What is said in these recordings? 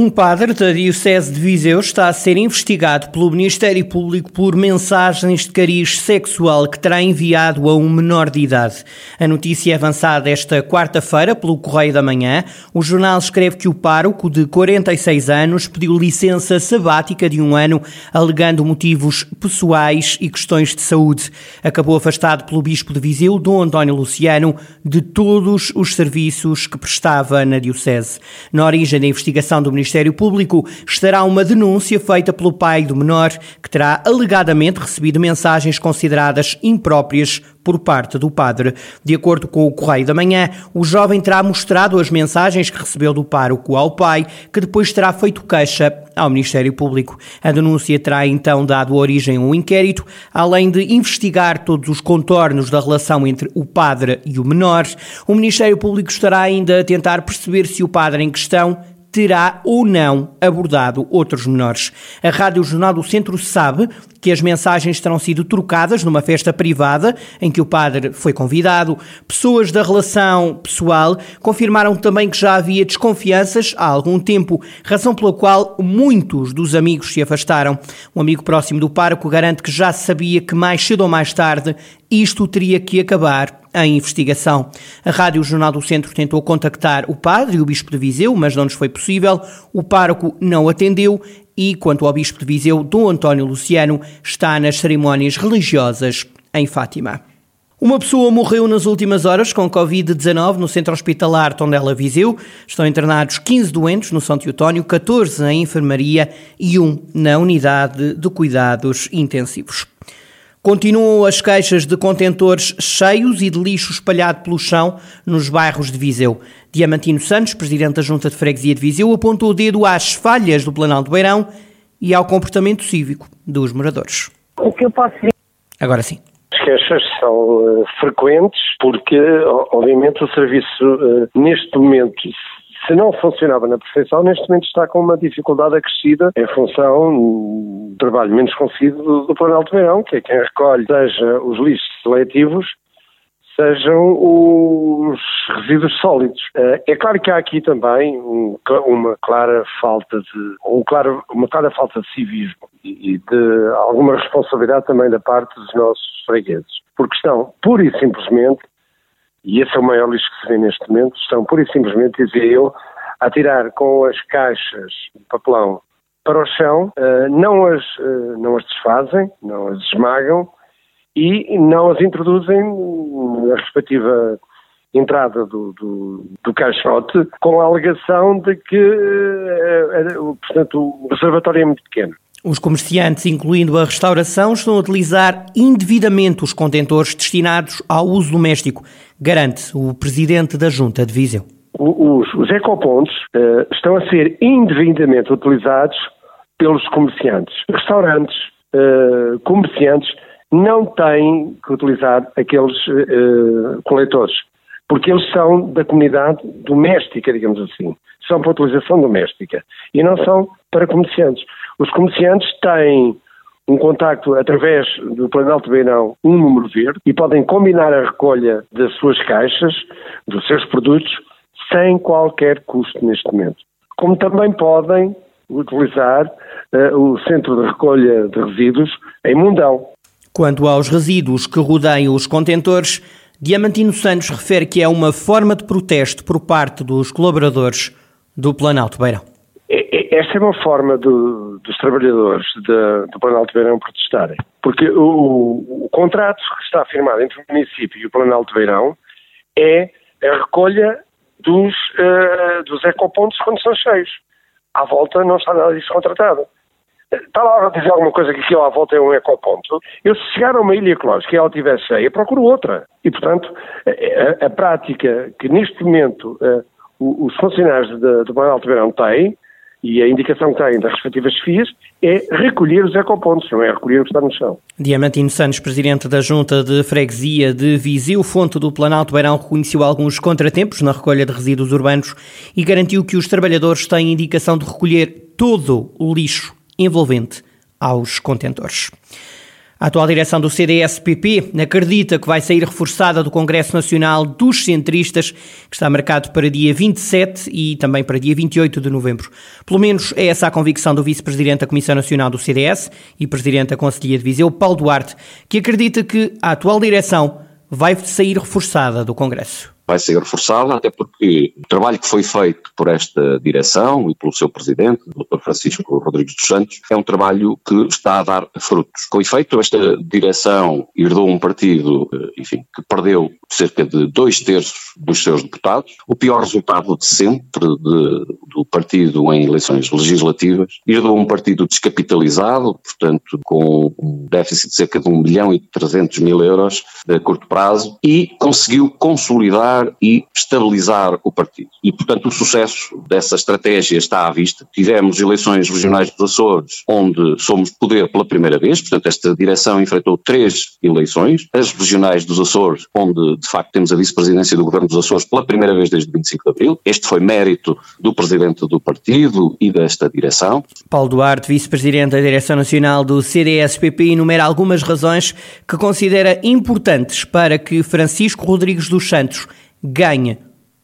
Um padre da Diocese de Viseu está a ser investigado pelo Ministério Público por mensagens de cariz sexual que terá enviado a um menor de idade. A notícia é avançada esta quarta-feira pelo Correio da Manhã. O jornal escreve que o pároco, de 46 anos, pediu licença sabática de um ano, alegando motivos pessoais e questões de saúde. Acabou afastado pelo Bispo de Viseu, Dom António Luciano, de todos os serviços que prestava na Diocese. Na origem da investigação do Ministério Ministério Público estará uma denúncia feita pelo pai do menor, que terá alegadamente recebido mensagens consideradas impróprias por parte do padre. De acordo com o Correio da Manhã, o jovem terá mostrado as mensagens que recebeu do pároco ao pai, que depois terá feito queixa ao Ministério Público. A denúncia terá então dado origem a um inquérito, além de investigar todos os contornos da relação entre o padre e o menor. O Ministério Público estará ainda a tentar perceber se o padre em questão terá ou não abordado outros menores. A Rádio Jornal do Centro sabe que as mensagens terão sido trocadas numa festa privada em que o padre foi convidado. Pessoas da relação pessoal confirmaram também que já havia desconfianças há algum tempo, razão pela qual muitos dos amigos se afastaram. Um amigo próximo do pároco garante que já sabia que mais cedo ou mais tarde isto teria que acabar em investigação. A Rádio Jornal do Centro tentou contactar o padre e o bispo de Viseu, mas não nos foi possível. O pároco não atendeu e, quanto ao bispo de Viseu, Dom António Luciano, está nas cerimónias religiosas em Fátima. Uma pessoa morreu nas últimas horas com Covid-19 no centro hospitalar Tondela Viseu. Estão internados 15 doentes no São Teotónio, 14 em enfermaria e um na unidade de cuidados intensivos. Continuam as queixas de contentores cheios e de lixo espalhado pelo chão nos bairros de Viseu. Diamantino Santos, presidente da Junta de Freguesia de Viseu, apontou o dedo às falhas do Planalto Beirão e ao comportamento cívico dos moradores. O que eu posso dizer? Agora sim. As queixas são uh, frequentes porque, obviamente, o serviço uh, neste momento se não funcionava na perfeição, neste momento está com uma dificuldade acrescida em função do trabalho menos conseguido do, do Planalto Verão, que é quem recolhe, seja os lixos seletivos, sejam os resíduos sólidos. Eh, é claro que há aqui também uma clara falta de, um claro, uma clara falta de civismo e de alguma responsabilidade também da parte dos nossos fregueses, porque estão pura e simplesmente e esse é o maior lixo que se vê neste momento, estão pura e simplesmente, dizia eu, a tirar com as caixas de papelão para o chão, uh, não, as, uh, não as desfazem, não as esmagam e não as introduzem na respectiva entrada do, do, do caixote com a alegação de que, uh, portanto, o reservatório é muito pequeno. Os comerciantes, incluindo a restauração, estão a utilizar indevidamente os contentores destinados ao uso doméstico, garante o presidente da Junta de Viseu. Os, os ecopontos uh, estão a ser indevidamente utilizados pelos comerciantes. Restaurantes, uh, comerciantes não têm que utilizar aqueles uh, coletores, porque eles são da comunidade doméstica, digamos assim. São para utilização doméstica e não são para comerciantes. Os comerciantes têm um contacto através do Planalto Beirão, um número verde, e podem combinar a recolha das suas caixas, dos seus produtos, sem qualquer custo neste momento. Como também podem utilizar uh, o centro de recolha de resíduos em Mundão. Quanto aos resíduos que rodeiam os contentores, Diamantino Santos refere que é uma forma de protesto por parte dos colaboradores do Planalto Beirão. Esta é uma forma do, dos trabalhadores de, do Planalto Beirão protestarem, porque o, o, contrato que está firmado entre o município e o Planalto Beirão é a recolha dos, uh, dos ecopontos quando são cheios. À volta não está nada disso contratado. Está lá a dizer alguma coisa que aquilo à volta é um ecoponto. Eu, se chegar a uma ilha ecológica e ela estiver cheia, procuro outra. E, portanto, a, a, a prática que neste momento uh, os funcionários do Planalto Beirão têm e a indicação que têm das respectivas FIAs é recolher os ecopontos, não é recolher o que está no chão. Diamantino Santos, presidente da Junta de Freguesia de Viseu, fonte do Planalto Beirão, reconheceu alguns contratempos na recolha de resíduos urbanos e garantiu que os trabalhadores têm indicação de recolher todo o lixo envolvente aos contentores. A atual direção do CDS-PP acredita que vai sair reforçada do Congresso Nacional dos Centristas, que está marcado para dia 27 e também para dia 28 de novembro. Pelo menos é essa a convicção do vice-presidente da Comissão Nacional do CDS e presidente da Conselhia de Viseu, Paulo Duarte, que acredita que a atual direção vai sair reforçada do Congresso vai ser reforçada, até porque o trabalho que foi feito por esta direção e pelo seu presidente, o Dr. Francisco Rodrigues dos Santos, é um trabalho que está a dar frutos. Com efeito, esta direção herdou um partido, eh, enfim, que perdeu cerca de dois terços dos seus deputados, o pior resultado de sempre de, do partido em eleições legislativas, herdou um partido descapitalizado, portanto, com um déficit de cerca de 1 milhão e 300 mil euros a curto prazo, e conseguiu consolidar e estabilizar o partido. E, portanto, o sucesso dessa estratégia está à vista. Tivemos eleições regionais dos Açores, onde somos poder pela primeira vez, portanto, esta direção enfrentou três eleições, as regionais dos Açores, onde, de facto, temos a vice-presidência do governo dos Açores pela primeira vez desde 25 de abril. Este foi mérito do presidente do partido e desta direção. Paulo Duarte, vice-presidente da Direção Nacional do CDS-PP, enumera algumas razões que considera importantes para que Francisco Rodrigues dos Santos ganhe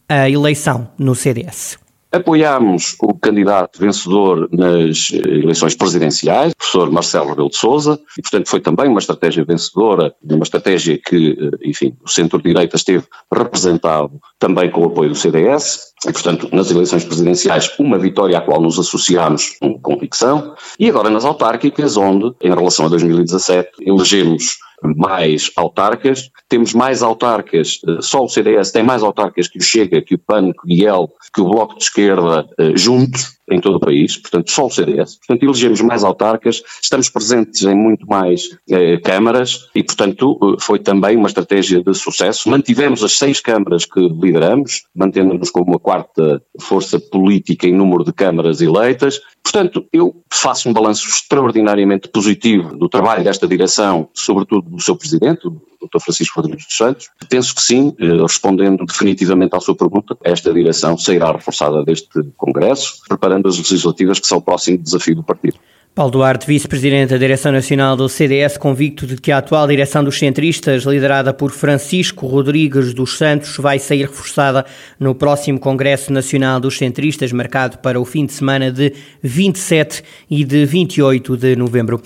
a eleição no CDS. Apoiámos o candidato vencedor nas eh, eleições presidenciais, o professor Marcelo Rebelo de Sousa, e portanto foi também uma estratégia vencedora, uma estratégia que, eh, enfim, o centro-direita esteve representado também com o apoio do CDS, e portanto nas eleições presidenciais uma vitória à qual nos associámos com convicção, e agora nas autárquicas, onde, em relação a 2017, elegemos mais autarcas, temos mais autarcas, eh, só o CDS tem mais autarcas que o Chega, que o PAN, que o IEL, que o Bloco de Esquerda eh, juntos, em todo o país, portanto só o CDS, portanto elegemos mais autarcas, estamos presentes em muito mais eh, câmaras e portanto eh, foi também uma estratégia de sucesso. Mantivemos as seis câmaras que lideramos, mantendo-nos como uma quarta força política em número de câmaras eleitas. Portanto, eu faço um balanço extraordinariamente positivo do trabalho desta direção, sobretudo do seu presidente, Dr. Francisco Rodrigues dos Santos. Penso que sim, eh, respondendo definitivamente à sua pergunta, esta direção sairá reforçada deste Congresso, preparando as legislativas que são o próximo desafio do partido. Paulo Duarte, vice-presidente da Direção Nacional do CDS, convicto de que a atual direção dos centristas, liderada por Francisco Rodrigues dos Santos, vai sair reforçada no próximo Congresso Nacional dos Centristas, marcado para o fim de semana de 27 e de 28 de novembro.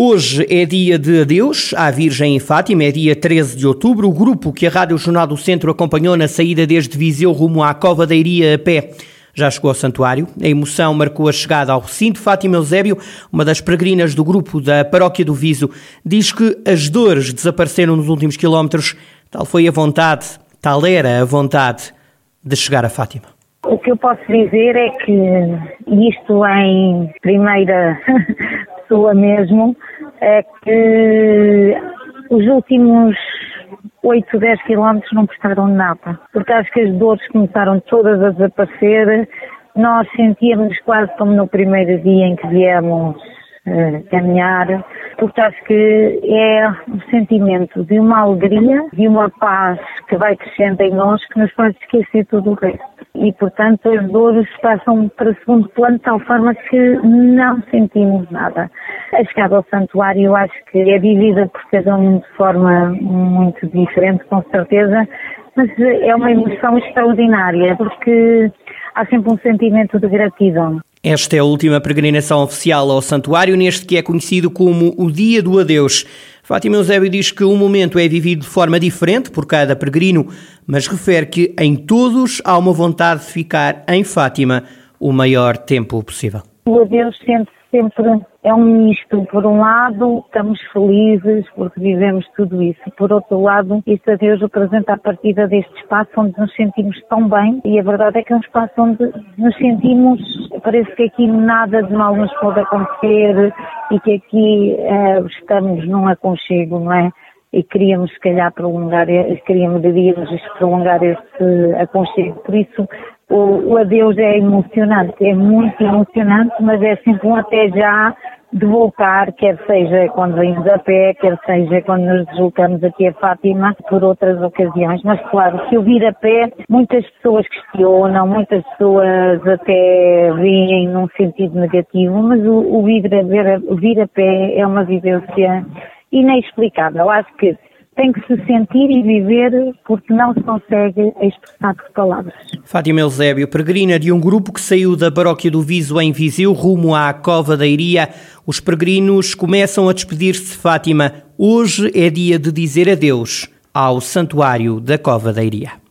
Hoje é dia de adeus à Virgem em Fátima, é dia 13 de outubro. O grupo que a Rádio Jornal do Centro acompanhou na saída desde Viseu rumo à Cova da Iria a pé já chegou ao santuário. A emoção marcou a chegada ao recinto. Fátima Eusébio, uma das peregrinas do grupo da Paróquia do Viso, diz que as dores desapareceram nos últimos quilómetros. Tal foi a vontade, tal era a vontade de chegar a Fátima. O que eu posso dizer é que, isto em primeira pessoa mesmo, é que os últimos 8, 10 quilómetros não prestaram nada, porque acho que as dores começaram todas a desaparecer. Nós sentíamos quase como no primeiro dia em que viemos uh, caminhar, porque acho que é um sentimento de uma alegria, de uma paz que vai crescendo em nós que nos faz esquecer tudo o resto e, portanto, as dores passam para segundo plano de tal forma que não sentimos nada. A chegada ao santuário acho que é vivida por cada um de forma muito diferente, com certeza, mas é uma emoção extraordinária porque há sempre um sentimento de gratidão. Esta é a última peregrinação oficial ao santuário, neste que é conhecido como o Dia do Adeus. Fátima Eusébio diz que o momento é vivido de forma diferente por cada peregrino, mas refere que em todos há uma vontade de ficar em Fátima o maior tempo possível. O adeus sente sempre é um misto. Por um lado, estamos felizes porque vivemos tudo isso. Por outro lado, isso a Deus representa a partida deste espaço onde nos sentimos tão bem e a verdade é que é um espaço onde nos sentimos, parece que aqui nada de mal nos pode acontecer e que aqui uh, estamos num aconchego, não é? e queríamos se calhar prolongar, queríamos devíamos prolongar esse aconchego. Por isso o, o adeus é emocionante, é muito emocionante, mas é sempre um até já de voltar, quer seja quando vemos a pé, quer seja quando nos deslocamos aqui a Fátima por outras ocasiões. Mas claro, se eu vir a pé, muitas pessoas questionam, muitas pessoas até veem num sentido negativo, mas o, o vir, a, vir a pé é uma vivência inexplicável. Acho que tem que se sentir e viver porque não se consegue expressar por palavras. Fátima Eusébio, peregrina de um grupo que saiu da paróquia do Viso em Viseu rumo à Cova da Iria. Os peregrinos começam a despedir-se de Fátima. Hoje é dia de dizer adeus ao Santuário da Cova da Iria.